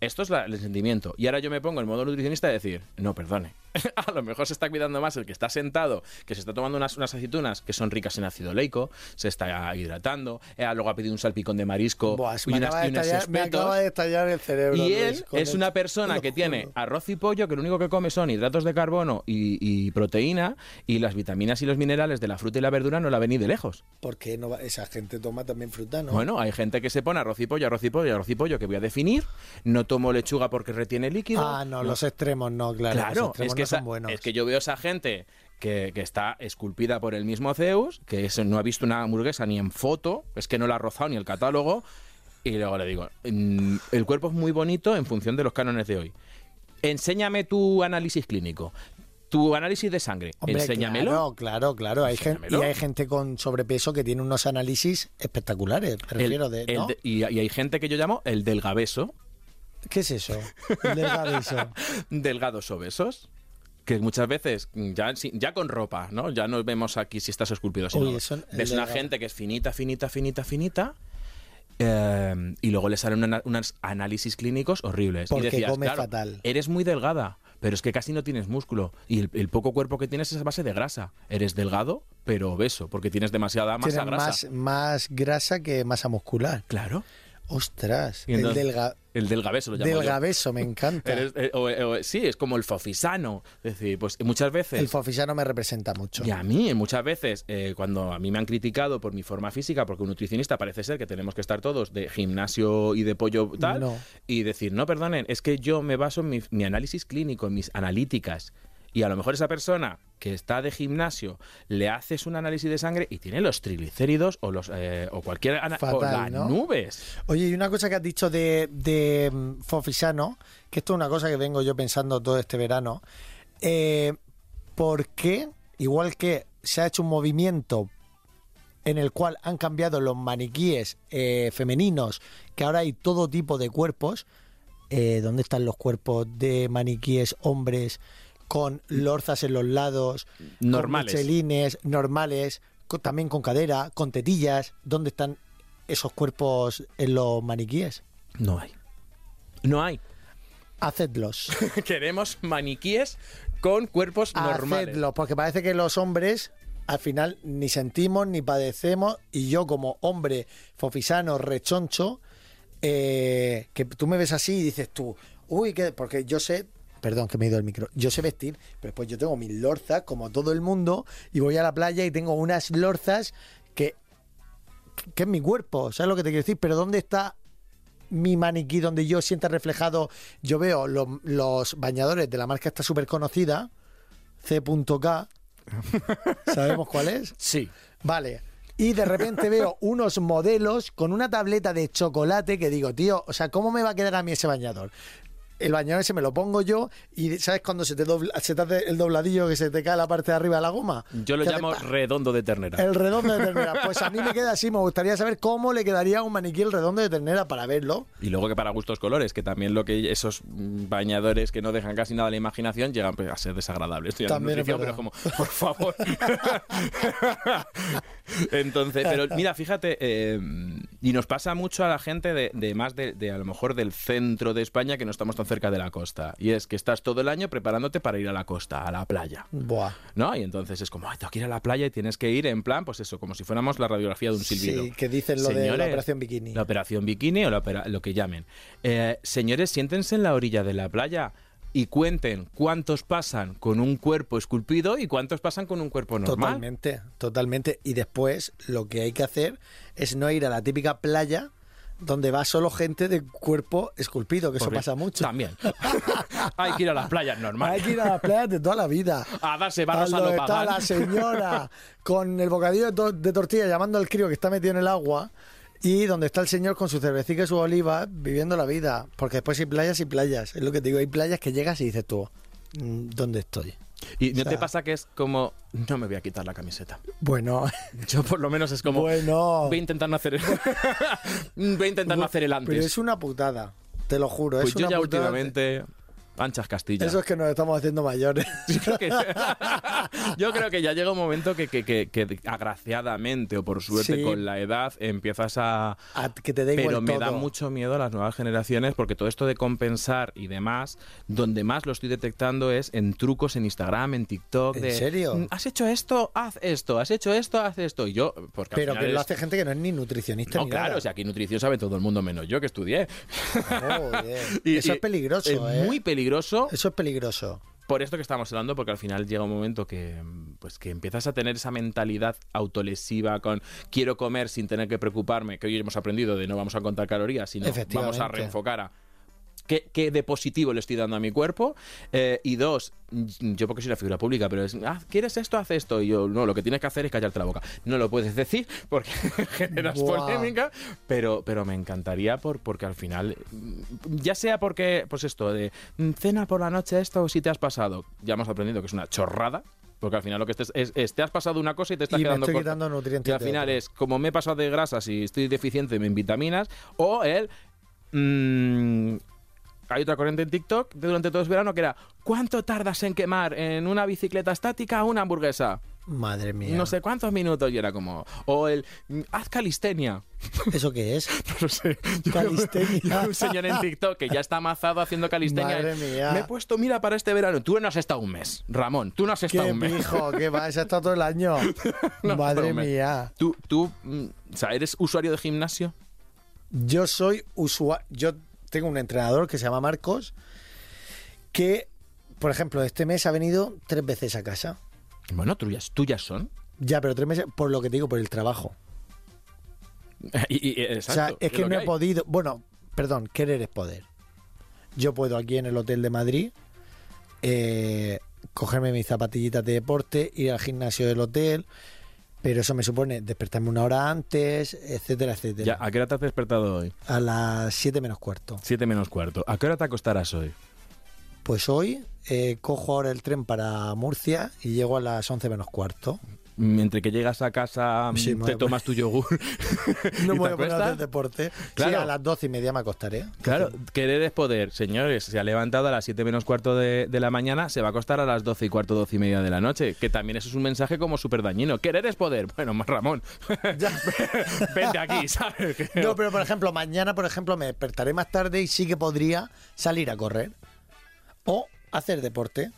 Esto es la- el sentimiento. Y ahora yo me pongo en modo nutricionista de decir, no, perdone. [LAUGHS] a lo mejor se está cuidando más el que está sentado, que se está tomando unas, unas aceitunas que son ricas en ácido leico, se está hidratando, eh, luego ha pedido un salpicón de marisco Buah, y, unas- y unos me acaba de estallar el cerebro. Y él es una persona que tiene arroz y pollo, que lo único que come son hidratos de carbono y, y proteína, y las vitaminas y los minerales de la fruta y la verdura no la ven ni de lejos. ¿Por qué no va- esa gente toma también fruta, no? Bueno, hay gente que se pone arroz y pollo, arroz y pollo, arroz y pollo, que voy a definir. No tomo lechuga porque retiene líquido. ah, no, los extremos no, claro. Claro, es que, no esa- buenos. es que yo veo esa gente que, que está esculpida por el mismo Zeus, que no ha visto una hamburguesa ni en foto, es que no la ha rozado ni el catálogo, y luego le digo, "Mm, el cuerpo es muy bonito en función de los cánones de hoy. Enséñame tu análisis clínico, tu análisis de sangre, Hombre, enséñamelo. Claro, claro, claro. Hay gente, y hay gente con sobrepeso que tiene unos análisis espectaculares. Me El- refiero de, el ¿no? de- y, y hay gente que yo llamo el del gabeso, ¿Qué es eso? Delgadizo. [LAUGHS] delgados obesos. Que muchas veces, ya, sin- ya con ropa, ¿no? Ya no vemos aquí si estás esculpido. Sino Uy, el ves una gente que es finita, finita, finita, finita. eh, y luego le salen una- unos análisis clínicos horribles. Porque y decías, come claro, fatal. eres muy delgada, pero es que casi no tienes músculo. Y el, el poco cuerpo que tienes es a base de grasa. Eres delgado, pero obeso, porque tienes demasiada masa grasa. más, más grasa que masa muscular. Claro. Ostras, el delga, El delgabeso lo llamo yo. delgabeso me encanta. Eres- eh, o- o- sí, es como el fofisano. Es decir, pues muchas veces. El fofisano me representa mucho. Y a mí, muchas veces, eh, cuando a mí me han criticado por mi forma física, porque un nutricionista parece ser que tenemos que estar todos de gimnasio y de pollo tal, No. y decir, no, perdonen, es que yo me baso en mi, mi análisis clínico, en mis analíticas. Y a lo mejor esa persona que está de gimnasio le haces un análisis de sangre y tiene los triglicéridos o los eh, o cualquier ana- o Fatal, las ¿no? nubes. Oye, y una cosa que has dicho de, de mm, Fofisano, que esto es una cosa que vengo yo pensando todo este verano. Eh, ¿Por qué, igual que se ha hecho un movimiento en el cual han cambiado los maniquíes eh, femeninos, que ahora hay todo tipo de cuerpos, eh, ¿dónde están los cuerpos de maniquíes hombres con lorzas en los lados, Normales. con michelines, normales, también con cadera, con tetillas? ¿Dónde están esos cuerpos en los maniquíes? No hay. No hay. Hacedlos. [LAUGHS] Queremos maniquíes con cuerpos normales. Hacedlos, porque parece que los hombres al final ni sentimos ni padecemos y yo como hombre fofisano, rechoncho, eh, que tú me ves así y dices tú, uy, que porque yo sé, perdón que me he ido el micro, yo sé vestir, pero pues yo tengo mis lorzas como todo el mundo y voy a la playa y tengo unas lorzas que, que es mi cuerpo, ¿sabes lo que te quiero decir? Pero ¿dónde está mi maniquí donde yo sienta reflejado, yo veo lo- los bañadores de la marca esta súper conocida, C.K, [LAUGHS] ¿sabemos cuál es? Sí. Vale. Y de repente veo unos modelos con una tableta de chocolate que digo, tío, o sea, ¿cómo me va a quedar a mí ese bañador? El bañador ese me lo pongo yo y ¿sabes cuando se te, dobla, se te hace el dobladillo que se te cae la parte de arriba de la goma? Yo lo hace llamo redondo de ternera. el redondo de ternera. [LAUGHS] Pues a mí me queda así, me gustaría saber cómo le quedaría un maniquí el redondo de ternera para verlo. Y luego que para gustos colores, que también lo que esos bañadores que no dejan casi nada a la imaginación llegan pues, a ser desagradables. Estoy También es pero como, por favor. [LAUGHS] [LAUGHS] Entonces, pero mira, fíjate, eh, y nos pasa mucho a la gente de, de más de, de a lo mejor del centro de España que no estamos tan cerca de la costa. Y es que estás todo el año preparándote para ir a la costa, a la playa. Buah. ¿No? Y entonces es como, ay, tengo que ir a la playa y tienes que ir en plan, pues eso, como si fuéramos la radiografía de un silbido. Sí, que dicen lo de la operación bikini. La operación bikini o la opera- lo que llamen. Eh, señores, siéntense en la orilla de la playa y cuenten cuántos pasan con un cuerpo esculpido y cuántos pasan con un cuerpo normal. Totalmente, totalmente. Y después lo que hay que hacer es no ir a la típica playa donde va solo gente de cuerpo esculpido, que eso pasa mucho. También. [LAUGHS] Hay que ir a las playas Hay normales. que ir a las playas de toda la vida. A darse A barros a lo está la señora con el bocadillo de, to- de tortilla llamando al crío que está metido en el agua y donde está el señor con su cervecita y su oliva viviendo la vida. Porque después hay playas y playas. Es lo que te digo, hay playas que llegas y dices tú, "Mm, ¿dónde estoy? Y no sea- te pasa que es como, no me voy a quitar la camiseta. Bueno, [LAUGHS] Yo por lo menos es como, bueno. voy a intentar no hacer el, [LAUGHS] voy a intentar no hacer el antes. Pero es una putada, te lo juro. Pues es yo una ya putada. últimamente, anchas Castilla. Eso es que nos estamos haciendo mayores. [LAUGHS] Yo creo que, [LAUGHS] yo creo que ya llega un momento que, que- que- que agraciadamente o por suerte Sí. con la edad empiezas a... A que te dé Pero me da mucho miedo a las nuevas generaciones porque todo esto de compensar y demás, donde más lo estoy detectando es en trucos en Instagram, en TikTok. ¿En de, serio? "Mm, Has hecho esto, haz esto, has hecho esto, haz esto. Y yo, porque Pero que lo hace gente que no es ni nutricionista No, ni claro, nada. o sea, aquí nutrición sabe todo el mundo menos yo que estudié. [LAUGHS] Y- Eso y es peligroso, es ¿eh? muy peligroso Eso es peligroso. por esto que estamos hablando, porque al final llega un momento que, pues, que empiezas a tener esa mentalidad autolesiva con quiero comer sin tener que preocuparme, que hoy hemos aprendido de no vamos a contar calorías, sino vamos a reenfocar a qué, qué de positivo le estoy dando a mi cuerpo. Eh, y dos, yo porque soy una figura pública, pero es, "Ah, ¿quieres esto? Haz esto. Y yo, no, lo que tienes que hacer es callarte la boca. No lo puedes decir porque [LAUGHS] generas polémica, pero, pero me encantaría por, porque al final, ya sea porque, pues esto, de mm, cena por la noche esto o si te has pasado, ya hemos aprendido que es una chorrada. Porque al final lo que estés es, es, te has pasado una cosa y te estás Y me quedando estoy quitando nutrientes Y al final es como me he pasado de grasas y estoy deficiente en vitaminas, o el mm, hay otra corriente en TikTok de durante todo el verano que era ¿cuánto tardas en quemar en una bicicleta estática una hamburguesa? Madre mía. No sé cuántos minutos y era como... O el mm, haz calistenia. ¿Eso qué es? [LAUGHS] No sé. Yo- Calistenia. Un señor en TikTok que ya está amazado haciendo calistenia. Madre mía. Me he puesto, mira, para este verano. Tú no has estado un mes, Ramón. Tú no has estado Qué un mes. pijo, qué va, ese ha estado todo el año. [LAUGHS] No, Madre mía. Tú, tú, mm, o sea, ¿eres usuario de gimnasio? Yo soy usuario. Yo tengo un entrenador que se llama Marcos, que, por ejemplo, este mes ha venido tres veces a casa. Bueno, tuyas, tuyas son. Ya, pero tres meses, por lo que te digo, por el trabajo. [LAUGHS] Y- y- o exacto, sea, es que no he podido. Bueno, perdón, querer es poder. Yo puedo aquí en el hotel de Madrid eh, cogerme mis zapatillitas de deporte, ir al gimnasio del hotel, pero eso me supone despertarme una hora antes, etcétera, etcétera. Ya, ¿A qué hora te has despertado hoy? A las 7 menos cuarto. Siete menos cuarto. ¿A qué hora te acostarás hoy? Pues hoy eh, cojo ahora el tren para Murcia y llego a las 11 menos cuarto. Mientras que llegas a casa, Sí, mm, te a tomas tu yogur. [LAUGHS] No ¿Y me voy a poner a hacer deporte. Claro. Sí, a las 12 y media me acostaré. Claro, querer es poder. Señores, se ha levantado a las 7 menos cuarto de, de la mañana, se va a acostar a las 12 y cuarto, 12 y media de la noche. Que también eso es un mensaje como súper dañino. Querer es poder. Bueno, más Ramón. [LAUGHS] [LAUGHS] Vente aquí, ¿sabes? No, pero por ejemplo, mañana, por ejemplo, me despertaré más tarde y sí que podría salir a correr. O hacer deporte.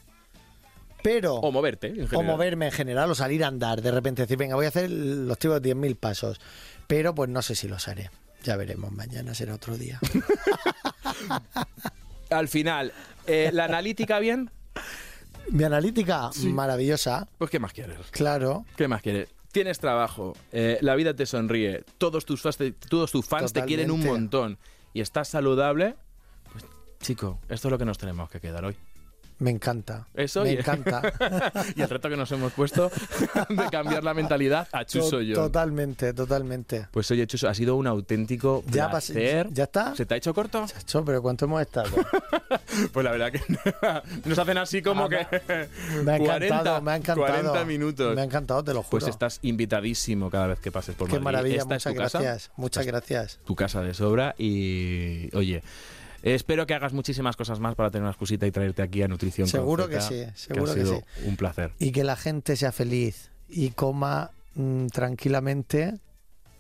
Pero... O moverte, en o moverme en general, o salir a andar. De repente decir, venga, voy a hacer los típicos 10.000 pasos. Pero pues no sé si los haré. Ya veremos, mañana será otro día. [LAUGHS] Al final, eh, ¿la analítica bien? Mi analítica, maravillosa, Pues ¿qué más quieres? claro. ¿Qué más quieres? Tienes trabajo, eh, la vida te sonríe, todos tus fans te, todos tus fans te quieren un montón y estás saludable, pues chico, esto es lo que nos tenemos que quedar hoy. Me encanta. Eso me y- encanta. [LAUGHS] y el reto que nos hemos puesto de cambiar la mentalidad a Chuso yo. Totalmente, totalmente. Pues oye, Chuso, ha sido un auténtico Ya placer. ¿Ya está? ¿Se te ha hecho corto? Pero ¿cuánto hemos estado? [LAUGHS] Pues la verdad que [LAUGHS] nos hacen así como Ah, que Me ha 40, encantado, me ha encantado. 40 minutos. Me ha encantado, te lo juro. Pues estás invitadísimo cada vez que pases por Qué Madrid. maravilla, Esta es muchas casa, gracias. Muchas gracias. tu casa de sobra y oye, espero que hagas muchísimas cosas más para tener una excusita y traerte aquí a Nutrición Seguro que sí, seguro ha que sido sí. un placer. Y que la gente sea feliz y coma mm, tranquilamente.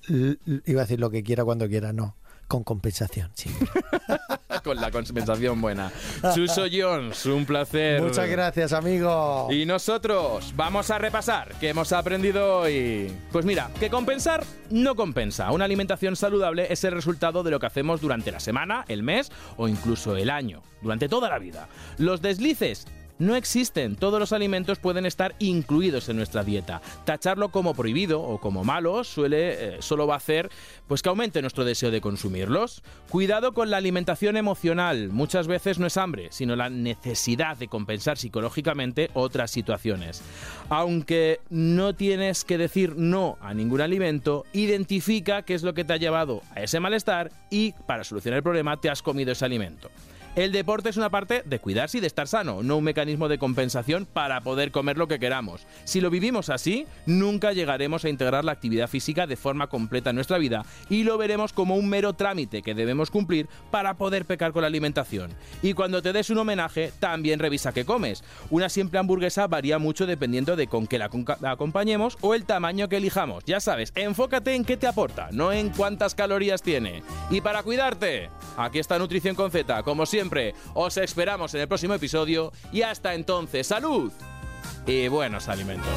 l- iba a decir lo que quiera cuando quiera, no. Con compensación, [LAUGHS] con la compensación buena. Chuso Jones, un placer. Muchas gracias, amigo. Y nosotros vamos a repasar qué hemos aprendido hoy. Pues mira, que compensar no compensa. Una alimentación saludable es el resultado de lo que hacemos durante la semana, el mes o incluso el año, durante toda la vida. Los deslices no existen. Todos los alimentos pueden estar incluidos en nuestra dieta. Tacharlo como prohibido o como malo suele eh, solo va a hacer pues que aumente nuestro deseo de consumirlos. Cuidado con la alimentación emocional. Muchas veces no es hambre, sino la necesidad de compensar psicológicamente otras situaciones. Aunque no tienes que decir no a ningún alimento, identifica qué es lo que te ha llevado a ese malestar y para solucionar el problema te has comido ese alimento. El deporte es una parte de cuidarse y de estar sano, no un mecanismo de compensación para poder comer lo que queramos. Si lo vivimos así, nunca llegaremos a integrar la actividad física de forma completa en nuestra vida y lo veremos como un mero trámite que debemos cumplir para poder pecar con la alimentación. Y cuando te des un homenaje, también revisa qué comes. Una simple hamburguesa varía mucho dependiendo de con qué la acompañemos o el tamaño que elijamos. Ya sabes, enfócate en qué te aporta, no en cuántas calorías tiene. Y para cuidarte, aquí está Nutrición con Z, como siempre, os esperamos en el próximo episodio y hasta entonces, salud. Y buenos alimentos.